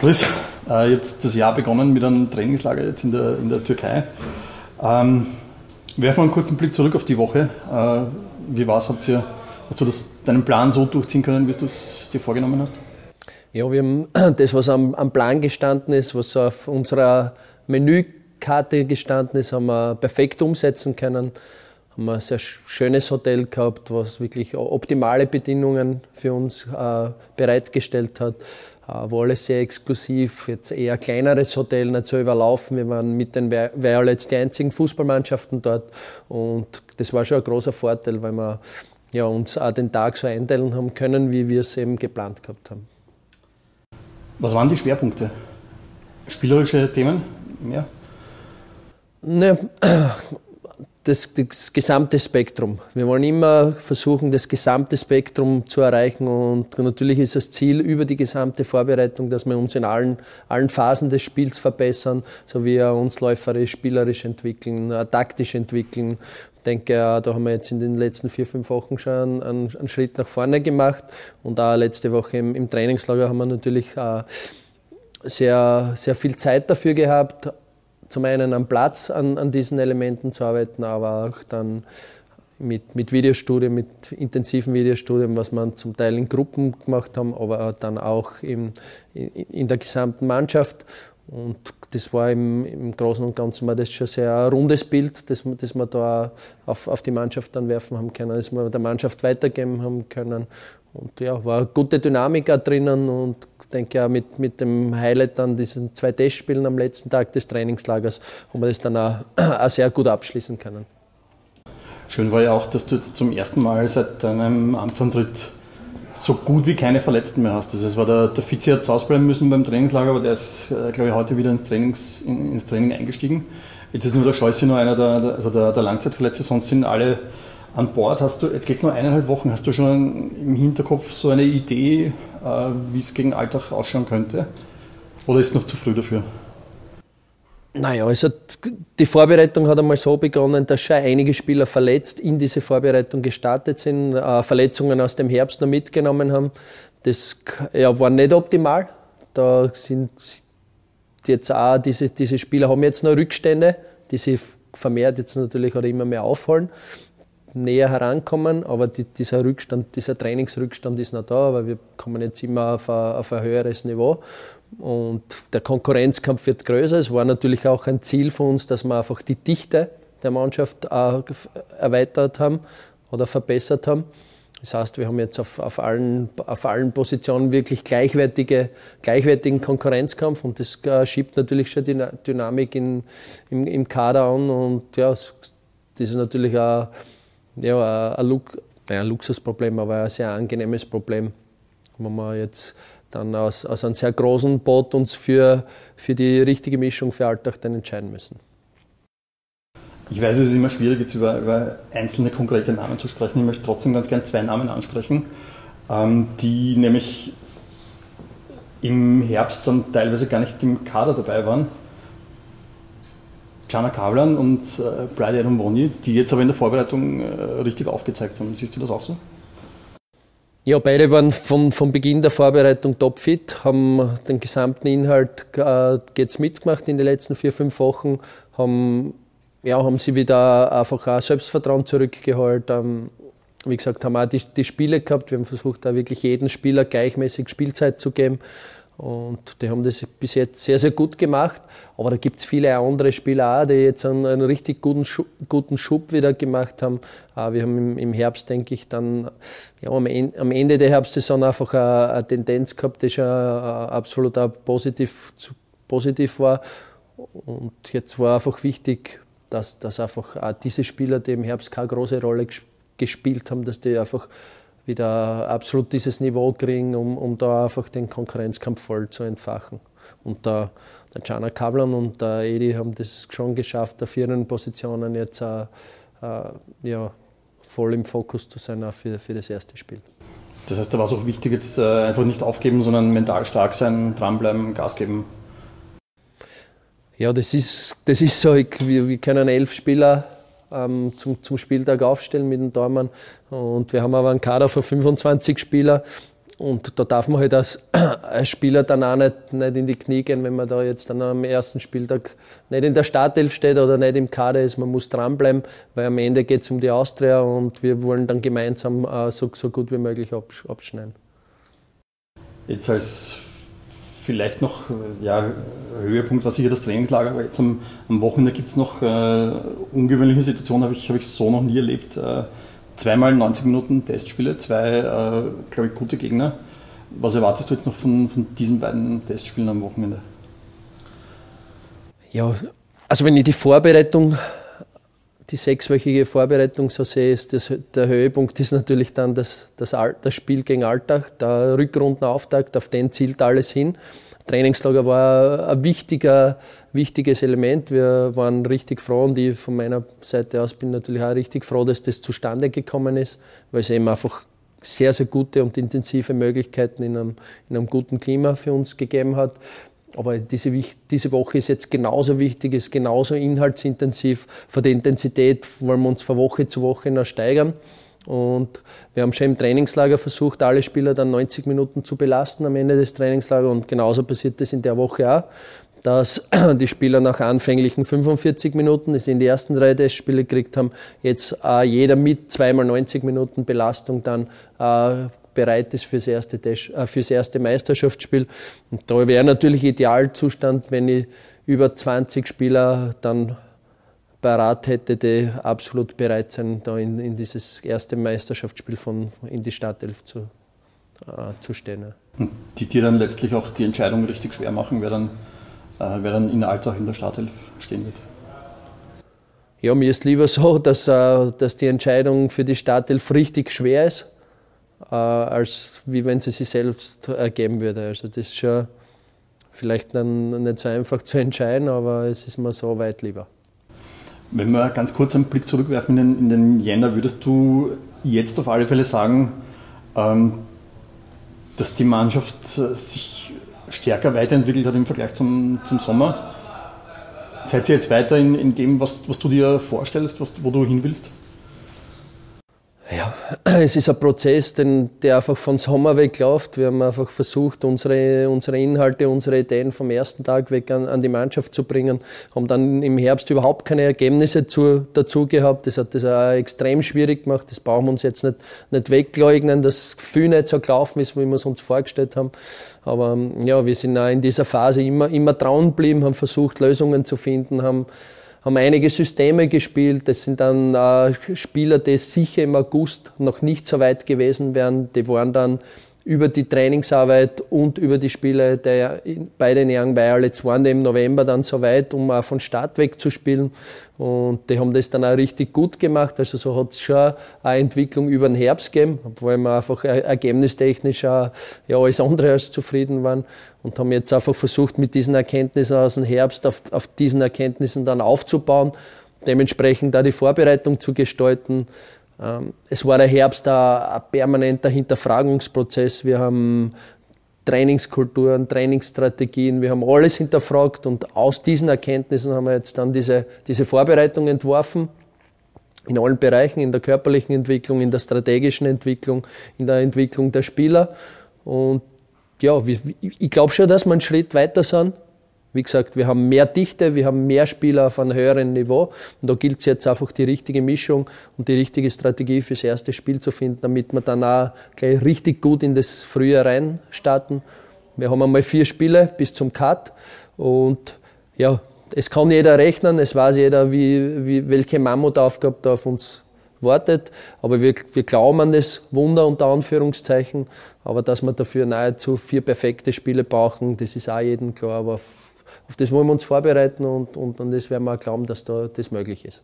Chris, äh, jetzt das Jahr begonnen mit einem Trainingslager jetzt in der, in der Türkei. Ähm, werfen wir einen kurzen Blick zurück auf die Woche. Äh, wie war es? Hast du das, deinen Plan so durchziehen können, wie du es dir vorgenommen hast? Ja, wir haben das, was am, am Plan gestanden ist, was auf unserer Menükarte gestanden ist, haben wir perfekt umsetzen können haben wir ein sehr schönes Hotel gehabt, was wirklich optimale Bedingungen für uns äh, bereitgestellt hat. Äh, war alles sehr exklusiv, jetzt eher kleineres Hotel, nicht so überlaufen. Wir waren mit den Violets die einzigen Fußballmannschaften dort und das war schon ein großer Vorteil, weil wir ja, uns auch den Tag so einteilen haben können, wie wir es eben geplant gehabt haben. Was waren die Schwerpunkte? Spielerische Themen mehr? Ne, das, das, gesamte Spektrum. Wir wollen immer versuchen, das gesamte Spektrum zu erreichen und natürlich ist das Ziel über die gesamte Vorbereitung, dass wir uns in allen, allen Phasen des Spiels verbessern, so wie wir uns läuferisch, spielerisch entwickeln, äh, taktisch entwickeln. Ich denke, äh, da haben wir jetzt in den letzten vier, fünf Wochen schon einen, einen Schritt nach vorne gemacht und auch letzte Woche im, im Trainingslager haben wir natürlich äh, sehr, sehr viel Zeit dafür gehabt, zum einen am Platz an, an diesen Elementen zu arbeiten, aber auch dann mit, mit Videostudien, mit intensiven Videostudien, was man zum Teil in Gruppen gemacht haben, aber dann auch im, in, in der gesamten Mannschaft. Und das war im, im Großen und Ganzen war das schon sehr ein rundes Bild, das, das wir da auf, auf die Mannschaft dann werfen haben können, das wir der Mannschaft weitergeben haben können. Und ja, war eine gute Dynamik auch drinnen und denke auch mit, mit dem Highlight an diesen zwei Testspielen am letzten Tag des Trainingslagers haben wir das dann auch, auch sehr gut abschließen können. Schön war ja auch, dass du jetzt zum ersten Mal seit deinem Amtsantritt so gut wie keine Verletzten mehr hast. Also es war der, der Vizi hat ausbleiben müssen beim Trainingslager, aber der ist, äh, glaube ich, heute wieder ins, Trainings, in, ins Training eingestiegen. Jetzt ist nur der Scheuße nur einer der, der also der, der Langzeitverletzte, sonst sind alle an Bord. Hast du, jetzt geht es nur eineinhalb Wochen, hast du schon im Hinterkopf so eine Idee, äh, wie es gegen Alltag ausschauen könnte? Oder ist es noch zu früh dafür? Naja, also die Vorbereitung hat einmal so begonnen, dass schon einige Spieler verletzt in diese Vorbereitung gestartet sind, äh, Verletzungen aus dem Herbst noch mitgenommen haben. Das ja, war nicht optimal. Da sind jetzt auch diese, diese Spieler haben jetzt noch Rückstände, die sich vermehrt jetzt natürlich oder immer mehr aufholen näher herankommen, aber die, dieser Rückstand, dieser Trainingsrückstand ist noch da, aber wir kommen jetzt immer auf ein, auf ein höheres Niveau und der Konkurrenzkampf wird größer. Es war natürlich auch ein Ziel von uns, dass wir einfach die Dichte der Mannschaft erweitert haben oder verbessert haben. Das heißt, wir haben jetzt auf, auf, allen, auf allen Positionen wirklich gleichwertige, gleichwertigen Konkurrenzkampf und das äh, schiebt natürlich schon die Dynamik in, im, im Kader an und ja, das ist natürlich auch ja, ein, Lux, ein Luxusproblem, aber ein sehr angenehmes Problem, wenn wir jetzt dann aus, aus einem sehr großen Boot uns für, für die richtige Mischung für Alltag dann entscheiden müssen. Ich weiß, es ist immer schwierig, jetzt über, über einzelne konkrete Namen zu sprechen. Ich möchte trotzdem ganz gerne zwei Namen ansprechen, ähm, die nämlich im Herbst dann teilweise gar nicht im Kader dabei waren. Jana Kavlan und äh, Brady Adomboni, die jetzt aber in der Vorbereitung äh, richtig aufgezeigt haben. Siehst du das auch so? Ja, beide waren von, von Beginn der Vorbereitung topfit, haben den gesamten Inhalt äh, jetzt mitgemacht in den letzten vier, fünf Wochen, haben, ja, haben sie wieder einfach auch Selbstvertrauen zurückgeholt. Ähm, wie gesagt, haben auch die, die Spiele gehabt. Wir haben versucht, da wirklich jeden Spieler gleichmäßig Spielzeit zu geben. Und die haben das bis jetzt sehr, sehr gut gemacht. Aber da gibt es viele andere Spieler auch, die jetzt einen, einen richtig guten, Schub, guten Schub wieder gemacht haben. Äh, wir haben im, Herbst, denke ich, dann ja, am, Ende der Herbstsaison einfach eine, eine Tendenz gehabt, die schon äh, absolut auch positiv, positiv war. Und jetzt war einfach wichtig, dass, dass einfach diese Spieler, die im Herbst keine große Rolle gespielt haben, dass die einfach wieder absolut dieses Niveau kriegen, um, um da einfach den Konkurrenzkampf voll zu entfachen. Und der, der Jana Kablan und der Edi haben das schon geschafft, auf ihren Positionen jetzt äh, äh, ja, voll im Fokus zu sein auch für, für das erste Spiel. Das heißt, da war es auch wichtig, jetzt äh, einfach nicht aufgeben, sondern mental stark sein, dranbleiben, Gas geben. Ja, das ist, das ist so. Wir, wir können elf Spieler ähm, zum, zum Spieltag aufstellen mit dem Dormann. Und wir haben aber einen Kader von 25 Spieler. und da darf man halt als, als Spieler dann auch nicht, nicht in die Knie gehen, wenn man da jetzt dann am ersten Spieltag nicht in der Startelf steht oder nicht im Kader ist. Man muss dranbleiben, weil am Ende geht es um die Austria und wir wollen dann gemeinsam äh, so, so gut wie möglich abschneiden. Jetzt als vielleicht noch ja, Höhepunkt war sicher das Trainingslager, aber jetzt am, am Wochenende gibt es noch äh, ungewöhnliche Situationen, habe ich, hab ich so noch nie erlebt. Äh, zweimal 90 Minuten Testspiele, zwei, äh, glaube ich, gute Gegner. Was erwartest du jetzt noch von, von diesen beiden Testspielen am Wochenende? Ja, also wenn ich die Vorbereitung, die sechswöchige Vorbereitung so sehe, ist das, der Höhepunkt ist natürlich dann das, das, das Spiel gegen Alltag, der Rückrundenauftakt, auf den zielt alles hin. Trainingslager war ein wichtiger, wichtiges Element. Wir waren richtig froh und ich von meiner Seite aus bin natürlich auch richtig froh, dass das zustande gekommen ist, weil es eben einfach sehr, sehr gute und intensive Möglichkeiten in einem, in einem guten Klima für uns gegeben hat. Aber diese, diese Woche ist jetzt genauso wichtig, ist genauso inhaltsintensiv. Von der Intensität wollen wir uns von Woche zu Woche noch steigern. Und wir haben schon im Trainingslager versucht, alle Spieler dann 90 Minuten zu belasten am Ende des Trainingslagers. Und genauso passiert das in der Woche auch, dass die Spieler nach anfänglichen 45 Minuten, die sie in die ersten drei Testspiele gekriegt haben, jetzt äh, jeder mit zweimal 90 Minuten Belastung dann äh, bereit ist fürs erste, Test, äh, fürs erste Meisterschaftsspiel. Und da wäre natürlich Idealzustand, wenn ich über 20 Spieler dann parat hätte, die absolut bereit sein, da in, in dieses erste Meisterschaftsspiel von, in die Startelf zu, äh, zu stehen. Und die dir dann letztlich auch die Entscheidung richtig schwer machen, wer dann, äh, wer dann in Alltag in der Startelf stehen wird? Ja, mir ist lieber so, dass, äh, dass die Entscheidung für die Startelf richtig schwer ist, als wie wenn sie sich selbst ergeben würde. Also das ist schon vielleicht dann nicht so einfach zu entscheiden, aber es ist mir so weit lieber. Wenn wir ganz kurz einen Blick zurückwerfen in den, in den Jänner, würdest du jetzt auf alle Fälle sagen, ähm, dass die Mannschaft sich stärker weiterentwickelt hat im Vergleich zum, zum Sommer? Seid ihr jetzt weiter in, in dem, was, was du dir vorstellst, was, wo du hin willst? Es ist ein Prozess, den, der einfach von Sommer weg läuft. Wir haben einfach versucht, unsere, unsere Inhalte, unsere Ideen vom ersten Tag weg an, an die Mannschaft zu bringen. Haben dann im Herbst überhaupt keine Ergebnisse zu, dazu gehabt. Das hat das auch extrem schwierig gemacht. Das brauchen wir uns jetzt nicht, nicht wegleugnen, dass das Gefühl nicht so gelaufen ist, wie wir es uns vorgestellt haben. Aber ja, wir sind auch in dieser Phase immer, immer dran geblieben, haben versucht, Lösungen zu finden, haben haben einige Systeme gespielt. Das sind dann äh, Spieler, die sicher im August noch nicht so weit gewesen wären. Die waren dann über die Trainingsarbeit und über die Spiele der, bei den Young Violets waren die im November dann so weit, um auch von Start weg zu spielen. Und die haben das dann auch richtig gut gemacht. Also so hat es schon eine Entwicklung über den Herbst gegeben, obwohl wir einfach ergebnistechnisch auch, ja, alles andere als zufrieden waren. Und haben jetzt einfach versucht, mit diesen Erkenntnissen aus dem Herbst auf, auf diesen Erkenntnissen dann aufzubauen, dementsprechend da die Vorbereitung zu gestalten es war der Herbst ein permanenter Hinterfragungsprozess. Wir haben Trainingskulturen, Trainingsstrategien, wir haben alles hinterfragt und aus diesen Erkenntnissen haben wir jetzt dann diese, diese Vorbereitung entworfen. In allen Bereichen, in der körperlichen Entwicklung, in der strategischen Entwicklung, in der Entwicklung der Spieler. Und ja, ich glaube schon, dass wir einen Schritt weiter sind. Wie gesagt, wir haben mehr Dichte, wir haben mehr Spieler auf einem höheren Niveau. Und da gilt es jetzt einfach, die richtige Mischung und die richtige Strategie fürs erste Spiel zu finden, damit wir dann auch gleich richtig gut in das Frühjahr rein starten. Wir haben einmal vier Spiele bis zum Cut. Und ja, es kann jeder rechnen, es weiß jeder, wie, wie, welche Mammutaufgabe da auf uns wartet. Aber wir, wir glauben an das Wunder unter Anführungszeichen. Aber dass wir dafür nahezu vier perfekte Spiele brauchen, das ist auch jedem klar. Aber auf das wollen wir uns vorbereiten und, und an das werden wir auch glauben, dass da das möglich ist.